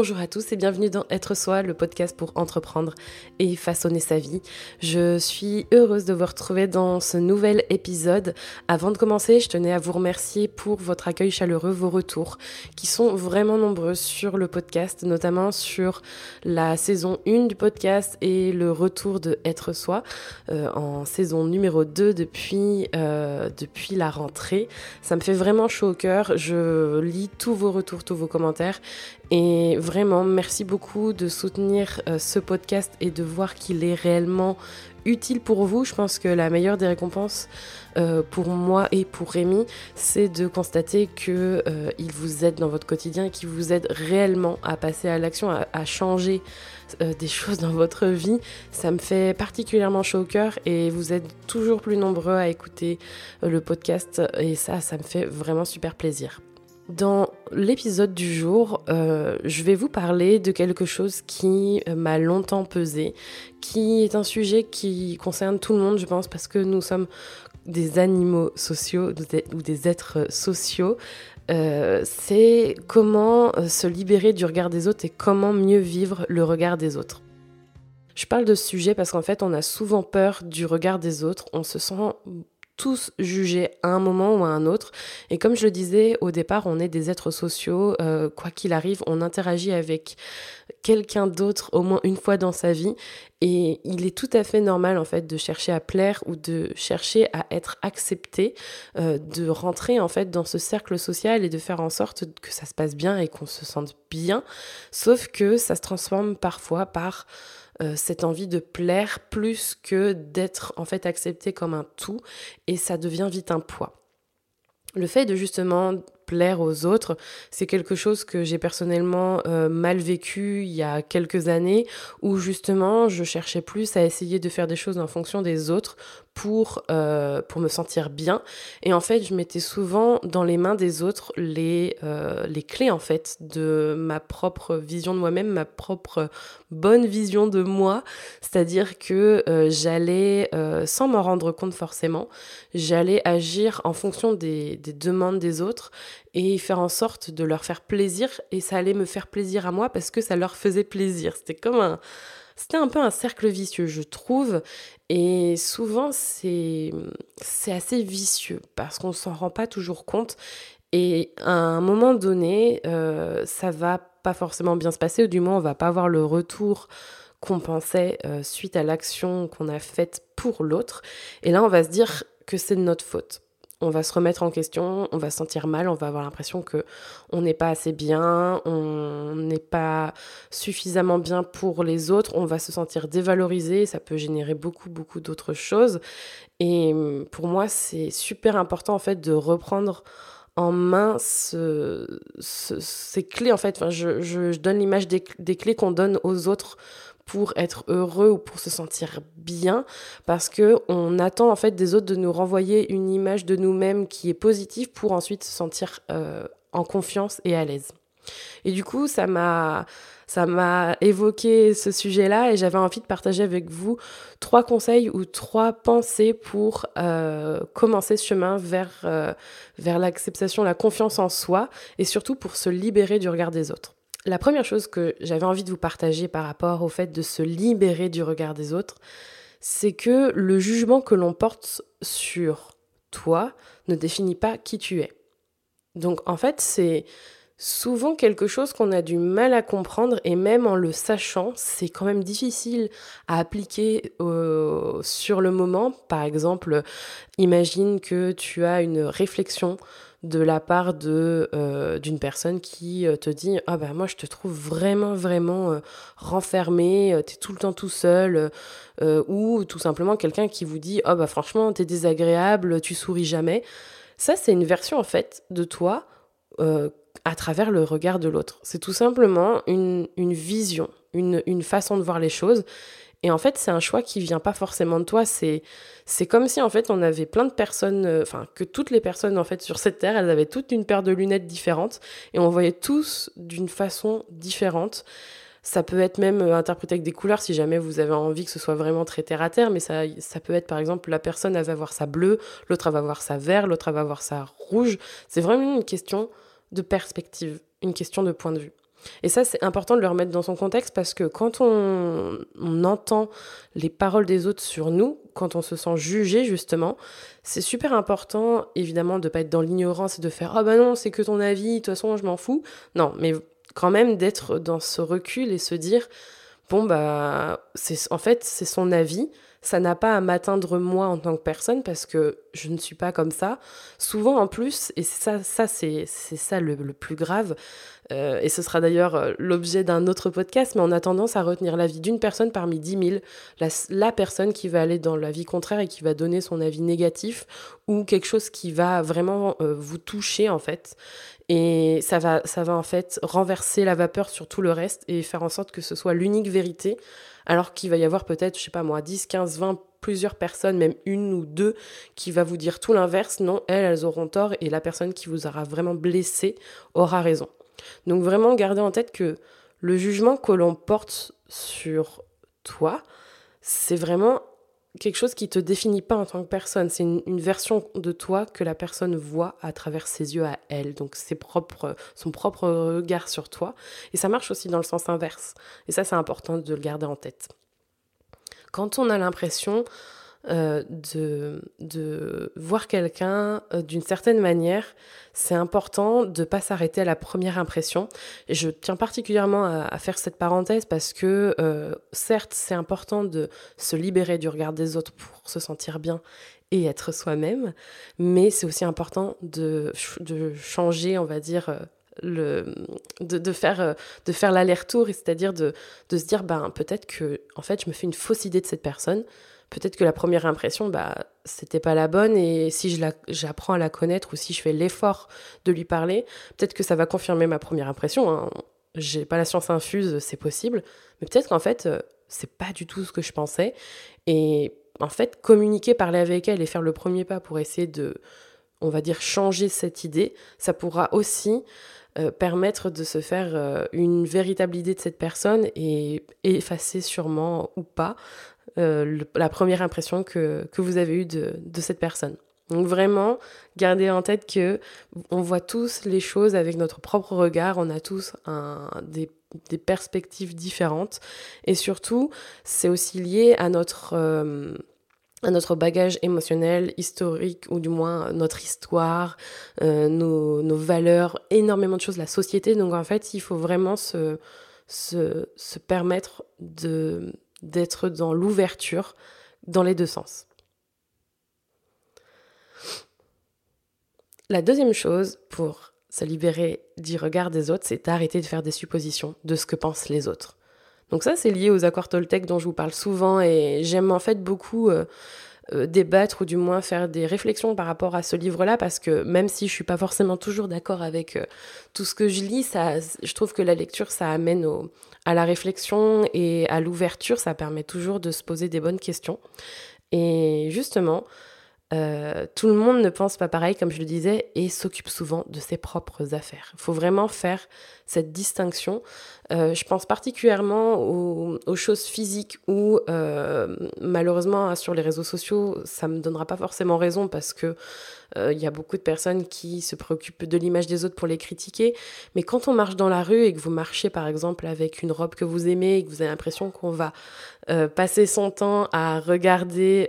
Bonjour à tous et bienvenue dans Être Soi, le podcast pour entreprendre et façonner sa vie. Je suis heureuse de vous retrouver dans ce nouvel épisode. Avant de commencer, je tenais à vous remercier pour votre accueil chaleureux, vos retours, qui sont vraiment nombreux sur le podcast, notamment sur la saison 1 du podcast et le retour de Être Soi euh, en saison numéro 2 depuis, euh, depuis la rentrée. Ça me fait vraiment chaud au cœur. Je lis tous vos retours, tous vos commentaires et merci beaucoup de soutenir euh, ce podcast et de voir qu'il est réellement utile pour vous. Je pense que la meilleure des récompenses euh, pour moi et pour Rémi, c'est de constater que euh, il vous aide dans votre quotidien qu'il vous aide réellement à passer à l'action, à, changer des choses dans votre vie. Ça me fait particulièrement chaud au cœur et vous êtes toujours plus nombreux à écouter le podcast et ça, ça me fait vraiment super plaisir. Dans l'épisode du jour, euh, je vais vous parler de quelque chose qui euh, m'a longtemps pesé, qui est un sujet qui concerne tout le monde, je pense, parce que nous sommes des animaux sociaux ou des êtres sociaux. Euh, c'est comment se libérer du regard des autres et comment mieux vivre le regard des autres. Je parle de ce sujet parce qu'en fait, on a souvent peur du regard des autres, on se sent tous jugés à un moment ou à un autre. Et comme je le disais au départ, on est des êtres sociaux. Euh, quoi qu'il arrive, on interagit avec quelqu'un d'autre au moins une fois dans sa vie. Et il est tout à fait normal en fait de chercher à plaire ou de chercher à être accepté, euh, de rentrer en fait dans ce cercle social et de faire en sorte que ça se passe bien et qu'on se sente bien. Sauf que ça se transforme parfois par euh, cette envie de plaire plus que d'être en fait accepté comme un tout et ça devient vite un poids. Le fait de justement plaire aux autres, c'est quelque chose que j'ai personnellement euh, mal vécu il y a quelques années où justement je cherchais plus à essayer de faire des choses en fonction des autres pour, euh, pour me sentir bien. Et en fait, je mettais souvent dans les mains des autres les, euh, les clés, en fait, de ma propre vision de moi-même, ma propre bonne vision de moi. C'est-à-dire que j'allais, sans m'en rendre compte forcément, j'allais agir en fonction des, des demandes des autres et faire en sorte de leur faire plaisir. Et ça allait me faire plaisir à moi parce que ça leur faisait plaisir. C'était comme un c'était un peu un cercle vicieux, je trouve. Et souvent, c'est assez vicieux parce qu'on s'en rend pas toujours compte. Et à un moment donné, euh, ça va pas forcément bien se passer, ou du moins, on va pas avoir le retour qu'on pensait euh, suite à l'action qu'on a faite pour l'autre. Et là, on va se dire que c'est de notre faute on va se remettre en question, on va se sentir mal, on va avoir l'impression que on n'est pas assez bien, on n'est pas suffisamment bien pour les autres, on va se sentir dévalorisé, ça peut générer beaucoup beaucoup d'autres choses. Et pour moi, c'est super important en fait de reprendre en main ces clés en fait. Je, donne l'image des clés qu'on donne aux autres pour être heureux ou pour se sentir bien parce que on attend en fait des autres de nous renvoyer une image de nous-mêmes qui est positive pour ensuite se sentir euh, en confiance et à l'aise. Et du coup, ça m'a ça m'a évoqué ce sujet-là et j'avais envie de partager avec vous trois conseils ou trois pensées pour euh, commencer ce chemin vers, euh, vers l'acceptation, la confiance en soi et surtout pour se libérer du regard des autres. La première chose que j'avais envie de vous partager par rapport au fait de se libérer du regard des autres, c'est que le jugement que l'on porte sur toi ne définit pas qui tu es. Donc en fait, c'est souvent quelque chose qu'on a du mal à comprendre et même en le sachant, c'est quand même difficile à appliquer euh, sur le moment. Par exemple, imagine que tu as une réflexion de la part de euh, d'une personne qui euh, te dit ah bah moi je te trouve vraiment vraiment euh, renfermé t'es tout le temps tout seul ou tout simplement quelqu'un qui vous dit ah bah franchement t'es désagréable tu souris jamais. Ça c'est une version en fait de toi à travers le regard de l'autre. C'est tout simplement une, une vision une, une façon de voir les choses et en fait, c'est un choix qui vient pas forcément de toi. C'est, c'est comme si en fait on avait plein de personnes, euh, enfin que toutes les personnes en fait sur cette terre, elles avaient toutes une paire de lunettes différentes et on voyait tous d'une façon différente. Ça peut être même euh, interprété avec des couleurs si jamais vous avez envie que ce soit vraiment très terre à terre, mais ça, ça peut être par exemple la personne va voir sa bleue, l'autre va voir sa vert, l'autre va voir sa rouge. C'est vraiment une question de perspective, une question de point de vue. Et ça, c'est important de le remettre dans son contexte parce que quand on, entend les paroles des autres sur nous, quand on se sent jugé justement, c'est super important évidemment de pas être dans l'ignorance et de faire ah oh bah non c'est que ton avis, de toute façon je m'en fous. Non, mais quand même d'être dans ce recul et se dire bon bah c'est en fait c'est son avis ça n'a pas à m'atteindre moi en tant que personne parce que je ne suis pas comme ça. Souvent en plus, et ça, ça c'est ça le, plus grave, euh, et ce sera d'ailleurs euh, l'objet d'un autre podcast, mais on a tendance à retenir l'avis d'une personne parmi dix mille, la, personne qui va aller dans l'avis contraire et qui va donner son avis négatif ou quelque chose qui va vraiment euh, vous toucher en fait. Et ça va, ça va en fait renverser la vapeur sur tout le reste et faire en sorte que ce soit l'unique vérité alors qu'il va y avoir peut-être, je sais pas moi, 10, 15, 20, plusieurs personnes, même une ou deux, qui va vous dire tout l'inverse. Non, elles, elles auront tort et la personne qui vous aura vraiment blessé aura raison. Donc vraiment, gardez en tête que le jugement que l'on porte sur toi, c'est vraiment quelque chose qui te définit pas en tant que personne. C'est une, version de toi que la personne voit à travers ses yeux à elle. Donc ses propres, son propre regard sur toi. Et ça marche aussi dans le sens inverse. Et ça, c'est important de le garder en tête. Quand on a l'impression euh, de, de voir quelqu'un euh, d'une certaine manière, c'est important de ne pas s'arrêter à la première impression. Et je tiens particulièrement à, faire cette parenthèse parce que, euh, certes, c'est important de se libérer du regard des autres pour se sentir bien et être soi-même, mais c'est aussi important de, de, changer, on va dire, le, de, de, faire, de faire l'aller-retour, c'est-à-dire de, de se dire, ben, peut-être que, en fait, je me fais une fausse idée de cette personne, peut-être que la première impression, bah, c'était pas la bonne. Et si je j'apprends à la connaître ou si je fais l'effort de lui parler, peut-être que ça va confirmer ma première impression. Hein. J'ai pas la science infuse, c'est possible. Mais peut-être qu'en fait, euh, c'est pas du tout ce que je pensais. Et en fait, communiquer, parler avec elle et faire le premier pas pour essayer de, on va dire, changer cette idée, ça pourra aussi euh, permettre de se faire euh, une véritable idée de cette personne et effacer sûrement ou pas euh, la première impression que, que, vous avez eue de, de cette personne. Donc vraiment, gardez en tête que on voit tous les choses avec notre propre regard, on a tous des, perspectives différentes et surtout, c'est aussi lié à notre euh, à notre bagage émotionnel, historique, ou du moins notre histoire, euh, nos, nos, valeurs, énormément de choses, la société. Donc en fait, il faut vraiment se, se, se permettre de, d'être dans l'ouverture dans les deux sens. La deuxième chose pour se libérer du regard des autres, c'est d'arrêter de faire des suppositions de ce que pensent les autres. Donc ça, c'est lié aux accords Toltec dont je vous parle souvent et j'aime en fait beaucoup euh, euh, débattre ou du moins faire des réflexions par rapport à ce livre-là parce que même si je suis pas forcément toujours d'accord avec euh, tout ce que je lis, ça, je trouve que la lecture, ça amène à la réflexion et à l'ouverture, ça permet toujours de se poser des bonnes questions. Et justement, euh, tout le monde ne pense pas pareil, comme je le disais, et s'occupe souvent de ses propres affaires. Il faut vraiment faire cette distinction. Euh, je pense particulièrement aux, choses physiques où, euh, malheureusement, sur les réseaux sociaux, ça me donnera pas forcément raison parce que il y a beaucoup de personnes qui se préoccupent de l'image des autres pour les critiquer. Mais quand on marche dans la rue et que vous marchez, par exemple, avec une robe que vous aimez et que vous avez l'impression qu'on va passer son temps à regarder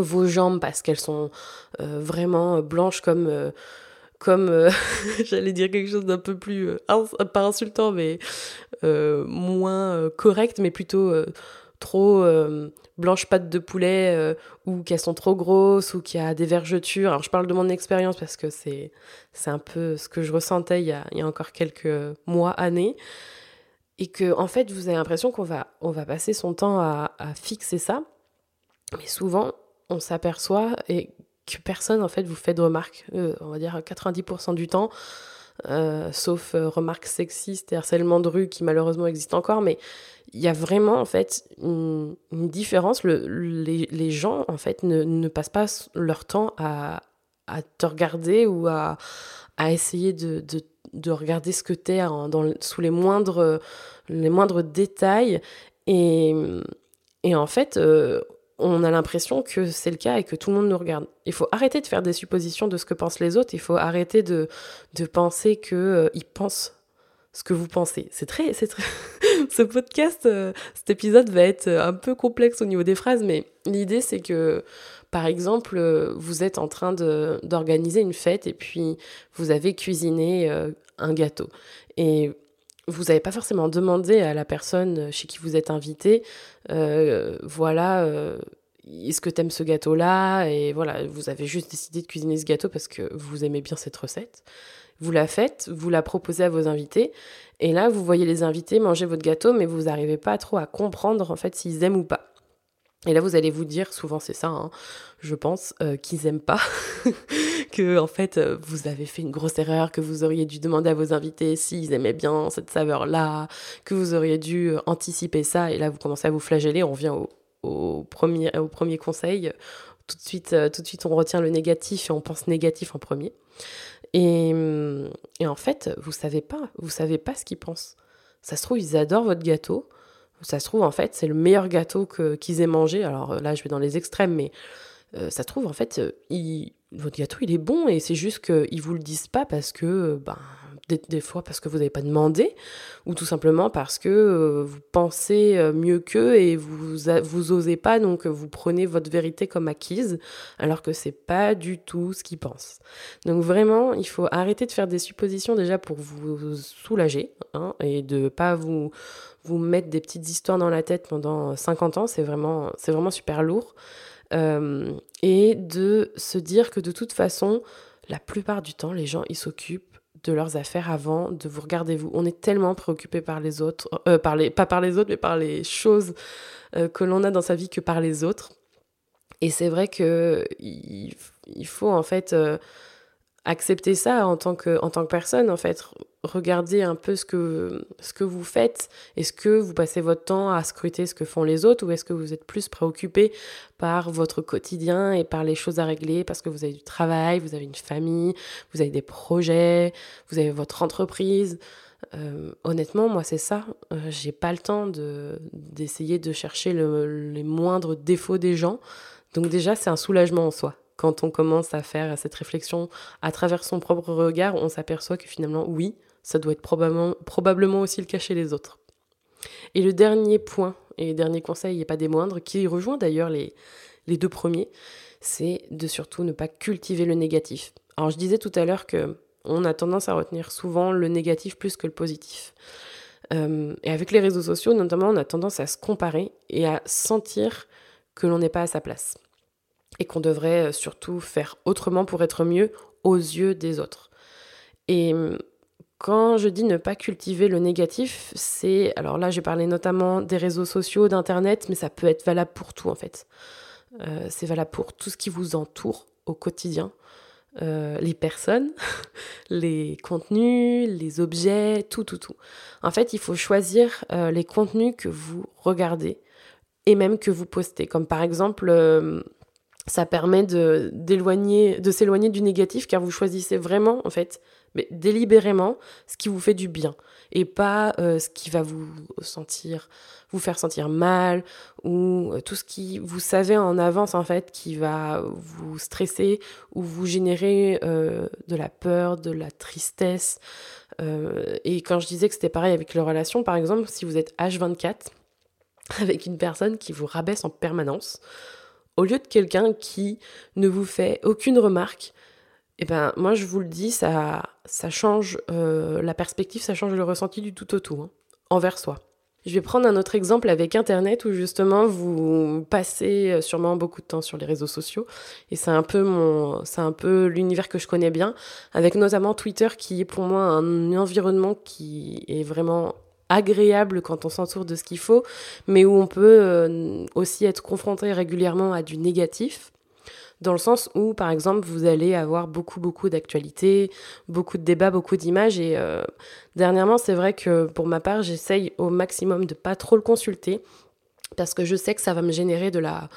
vos jambes parce qu'elles sont euh, vraiment blanches comme euh, comme euh, j'allais dire quelque chose d'un peu plus pas insultant mais moins correct mais plutôt trop blanches pattes de poulet ou qu'elles sont trop grosses ou qu'il y a des vergetures. Alors je parle de mon expérience parce que c'est c'est un peu ce que je ressentais il y a, il y a encore quelques mois années. Et que en fait vous avez l'impression qu'on va on va passer son temps à fixer ça. Mais souvent on s'aperçoit et que personne en fait vous fait de remarques, euh, on va dire 90% du temps, euh, sauf euh, remarques sexistes et harcèlement de rue qui malheureusement existent encore, mais il y a vraiment en fait une, différence. les, gens en fait ne, passent pas leur temps à, te regarder ou à, essayer de, regarder ce que tu es sous les moindres, les moindres détails. Et, et en fait, on a l'impression que c'est le cas et que tout le monde nous regarde. Il faut arrêter de faire des suppositions de ce que pensent les autres, il faut arrêter de, penser qu'ils euh, pensent ce que vous pensez. C'est très, c'est ce podcast, euh, cet épisode va être un peu complexe au niveau des phrases, mais l'idée c'est que, par exemple, euh, vous êtes en train d'organiser une fête et puis vous avez cuisiné euh, un gâteau. Vous n'avez pas forcément demandé à la personne chez qui vous êtes invité, voilà, est-ce que t'aimes ce gâteau-là? Et voilà, vous avez juste décidé de cuisiner ce gâteau parce que vous aimez bien cette recette vous la faites, vous la proposez à vos invités, et là, vous voyez les invités manger votre gâteau, mais vous n'arrivez pas trop à comprendre en fait s'ils aiment ou pas. Et là, vous allez vous dire, souvent c'est ça, hein, je pense, euh, qu'ils aiment pas, que en fait euh, vous avez fait une grosse erreur, que vous auriez dû demander à vos invités s'ils aimaient bien cette saveur-là, que vous auriez dû euh, anticiper ça. Et là, vous commencez à vous flageller. On vient au, premier, conseil. Tout de suite, tout de suite, on retient le négatif et on pense négatif en premier. Et, et, en fait, vous savez pas, vous savez pas ce qu'ils pensent. Ça se trouve, ils adorent votre gâteau. Ça se trouve, en fait, c'est le meilleur gâteau qu'ils aient mangé. Alors là, je vais dans les extrêmes, mais euh, ça se trouve, en fait, il, votre gâteau, il est bon et c'est juste qu'ils vous le disent pas parce que, ben, des, fois parce que vous n'avez pas demandé, ou tout simplement parce que euh, vous pensez euh, mieux qu'eux et vous, vous osez pas, donc vous prenez votre vérité comme acquise, alors que c'est pas du tout ce qu'ils pensent. Donc vraiment, il faut arrêter de faire des suppositions déjà pour vous soulager, hein, et de pas vous, vous mettre des petites histoires dans la tête pendant 50 ans, c'est vraiment, vraiment super lourd. Euh, et de se dire que de toute façon, la plupart du temps, les gens, ils s'occupent de leurs affaires avant de vous regarder vous. On est tellement préoccupé par les autres, euh, par les, pas par les autres, mais par les choses euh, que l'on a dans sa vie que par les autres. Et c'est vrai que il, faut en fait euh, accepter ça en tant que, en tant que personne, en fait. Regardez un peu ce que, ce que vous faites. Est-ce que vous passez votre temps à scruter ce que font les autres ou est-ce que vous êtes plus préoccupé par votre quotidien et par les choses à régler parce que vous avez du travail, vous avez une famille, vous avez des projets, vous avez votre entreprise? Euh, honnêtement, moi, c'est ça. Euh, j'ai pas le temps de, d'essayer de chercher les moindres défauts des gens. Donc, déjà, c'est un soulagement en soi quand on commence à faire cette réflexion à travers son propre regard, on s'aperçoit que finalement, oui, ça doit être probablement, probablement aussi le cas chez les autres. Et le dernier point, et dernier conseil, et pas des moindres, qui rejoint d'ailleurs les, les deux premiers, c'est de surtout ne pas cultiver le négatif. Alors je disais tout à l'heure que on a tendance à retenir souvent le négatif plus que le positif. Euh, et avec les réseaux sociaux, notamment, on a tendance à se comparer et à sentir que l'on n'est pas à sa place et qu'on devrait euh, surtout faire autrement pour être mieux aux yeux des autres. Et hum, quand je dis ne pas cultiver le négatif, c'est... Alors là, j'ai parlé notamment des réseaux sociaux, d'Internet, mais ça peut être valable pour tout en fait. Euh, c'est valable pour tout ce qui vous entoure au quotidien. Euh, les personnes, les contenus, les objets, tout, tout, tout. En fait, il faut choisir les contenus que vous regardez et même que vous postez. Comme par exemple, ça permet de s'éloigner du négatif car vous choisissez vraiment en fait mais délibérément ce qui vous fait du bien. Et pas euh, ce qui va vous sentir vous faire sentir mal ou euh, tout ce qui vous savez en avance en fait qui va vous stresser ou vous générer euh, de la peur de la tristesse. Et quand je disais que c'était pareil avec les relations par exemple si vous êtes H24 avec une personne qui vous rabaisse en permanence au lieu de quelqu'un qui ne vous fait aucune remarque, eh ben moi je vous le dis, ça, ça change euh, la perspective, ça change le ressenti du tout au tout, hein, envers soi. Je vais prendre un autre exemple avec Internet où justement vous passez euh, sûrement beaucoup de temps sur les réseaux sociaux et c'est un peu mon, c'est un peu l'univers que je connais bien, avec notamment Twitter qui est pour moi un environnement qui est vraiment agréable quand on s'entoure de ce qu'il faut, mais où on peut euh, aussi être confronté régulièrement à du négatif, dans le sens où, par exemple, vous allez avoir beaucoup, beaucoup d'actualités, beaucoup de débats, beaucoup d'images, et euh, dernièrement, c'est vrai que pour ma part, j'essaye au maximum de pas trop le consulter, parce que je sais que ça va me générer de la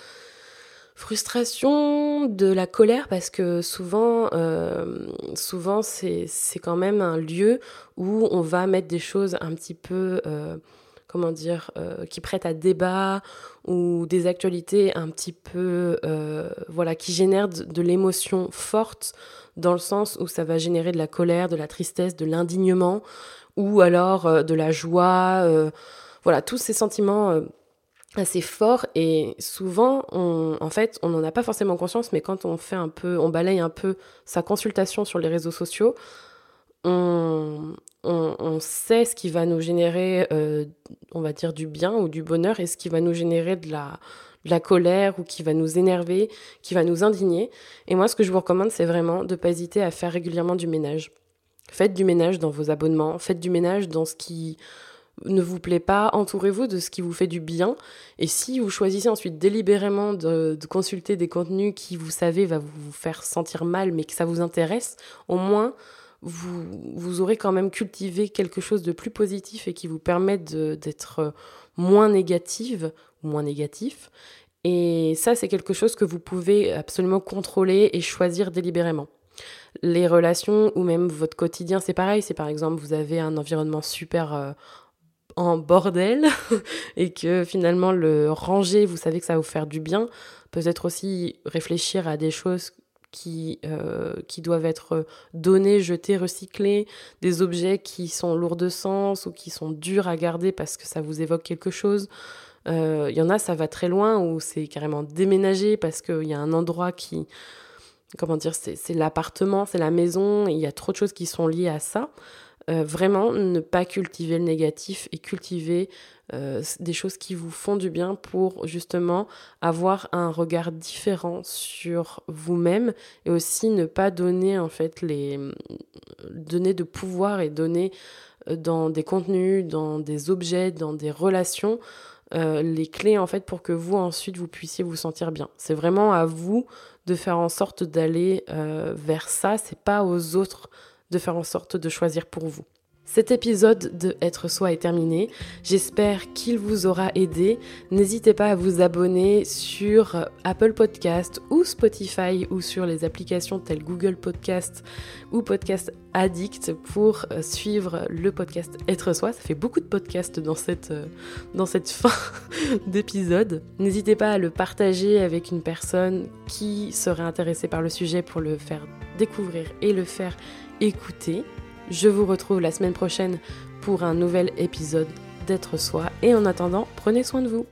frustration, de la colère, parce que souvent, euh, souvent c'est quand même un lieu où on va mettre des choses un petit peu euh, comment dire, qui prêtent à débat ou des actualités un petit peu, voilà, qui génèrent de l'émotion forte dans le sens où ça va générer de la colère, de la tristesse, de l'indignement ou alors de la joie, voilà, tous ces sentiments assez fort et souvent on, en fait on n'en a pas forcément conscience mais quand on fait un peu on balaye un peu sa consultation sur les réseaux sociaux on, sait ce qui va nous générer euh, on va dire du bien ou du bonheur et ce qui va nous générer de la, de la colère ou qui va nous énerver qui va nous indigner. Et moi ce que je vous recommande c'est vraiment de pas hésiter à faire régulièrement du ménage. Faites du ménage dans vos abonnements faites du ménage dans ce qui ne vous plaît pas, entourez-vous de ce qui vous fait du bien. Et si vous choisissez ensuite délibérément de, consulter des contenus qui, vous savez, va vous faire sentir mal, mais que ça vous intéresse, au moins, vous, vous aurez quand même cultivé quelque chose de plus positif et qui vous permet d'être moins négative ou moins négatif. Et ça, c'est quelque chose que vous pouvez absolument contrôler et choisir délibérément. Les relations ou même votre quotidien, c'est pareil. C'est par exemple, vous avez un environnement super euh, en bordel et que finalement le ranger, vous savez que ça va vous faire du bien. Peut-être aussi réfléchir à des choses qui, euh, qui doivent être données, jetées, recyclées, des objets qui sont lourds de sens ou qui sont durs à garder parce que ça vous évoque quelque chose. Il euh, y en a, ça va très loin, ou c'est carrément déménager parce qu'il y a un endroit qui, comment dire, c'est l'appartement, c'est la maison, il y a trop de choses qui sont liées à ça. Euh, vraiment ne pas cultiver le négatif et cultiver euh, des choses qui vous font du bien pour justement avoir un regard différent sur vous-même et aussi ne pas donner en fait les donner de pouvoir et donner euh, dans des contenus, dans des objets, dans des relations les clés en fait pour que vous ensuite vous puissiez vous sentir bien. C'est vraiment à vous de faire en sorte d'aller vers ça, c'est pas aux autres de faire en sorte de choisir pour vous. Cet épisode de Être Soi est terminé. J'espère qu'il vous aura aidé. N'hésitez pas à vous abonner sur Apple Podcast ou Spotify ou sur les applications telles Google Podcast ou Podcast Addict pour euh, suivre le podcast Être Soi. Ça fait beaucoup de podcasts dans cette, euh, dans cette fin d'épisode. N'hésitez pas à le partager avec une personne qui serait intéressée par le sujet pour le faire découvrir et le faire écouter. Je vous retrouve la semaine prochaine pour un nouvel épisode d'être soi et en attendant, prenez soin de vous.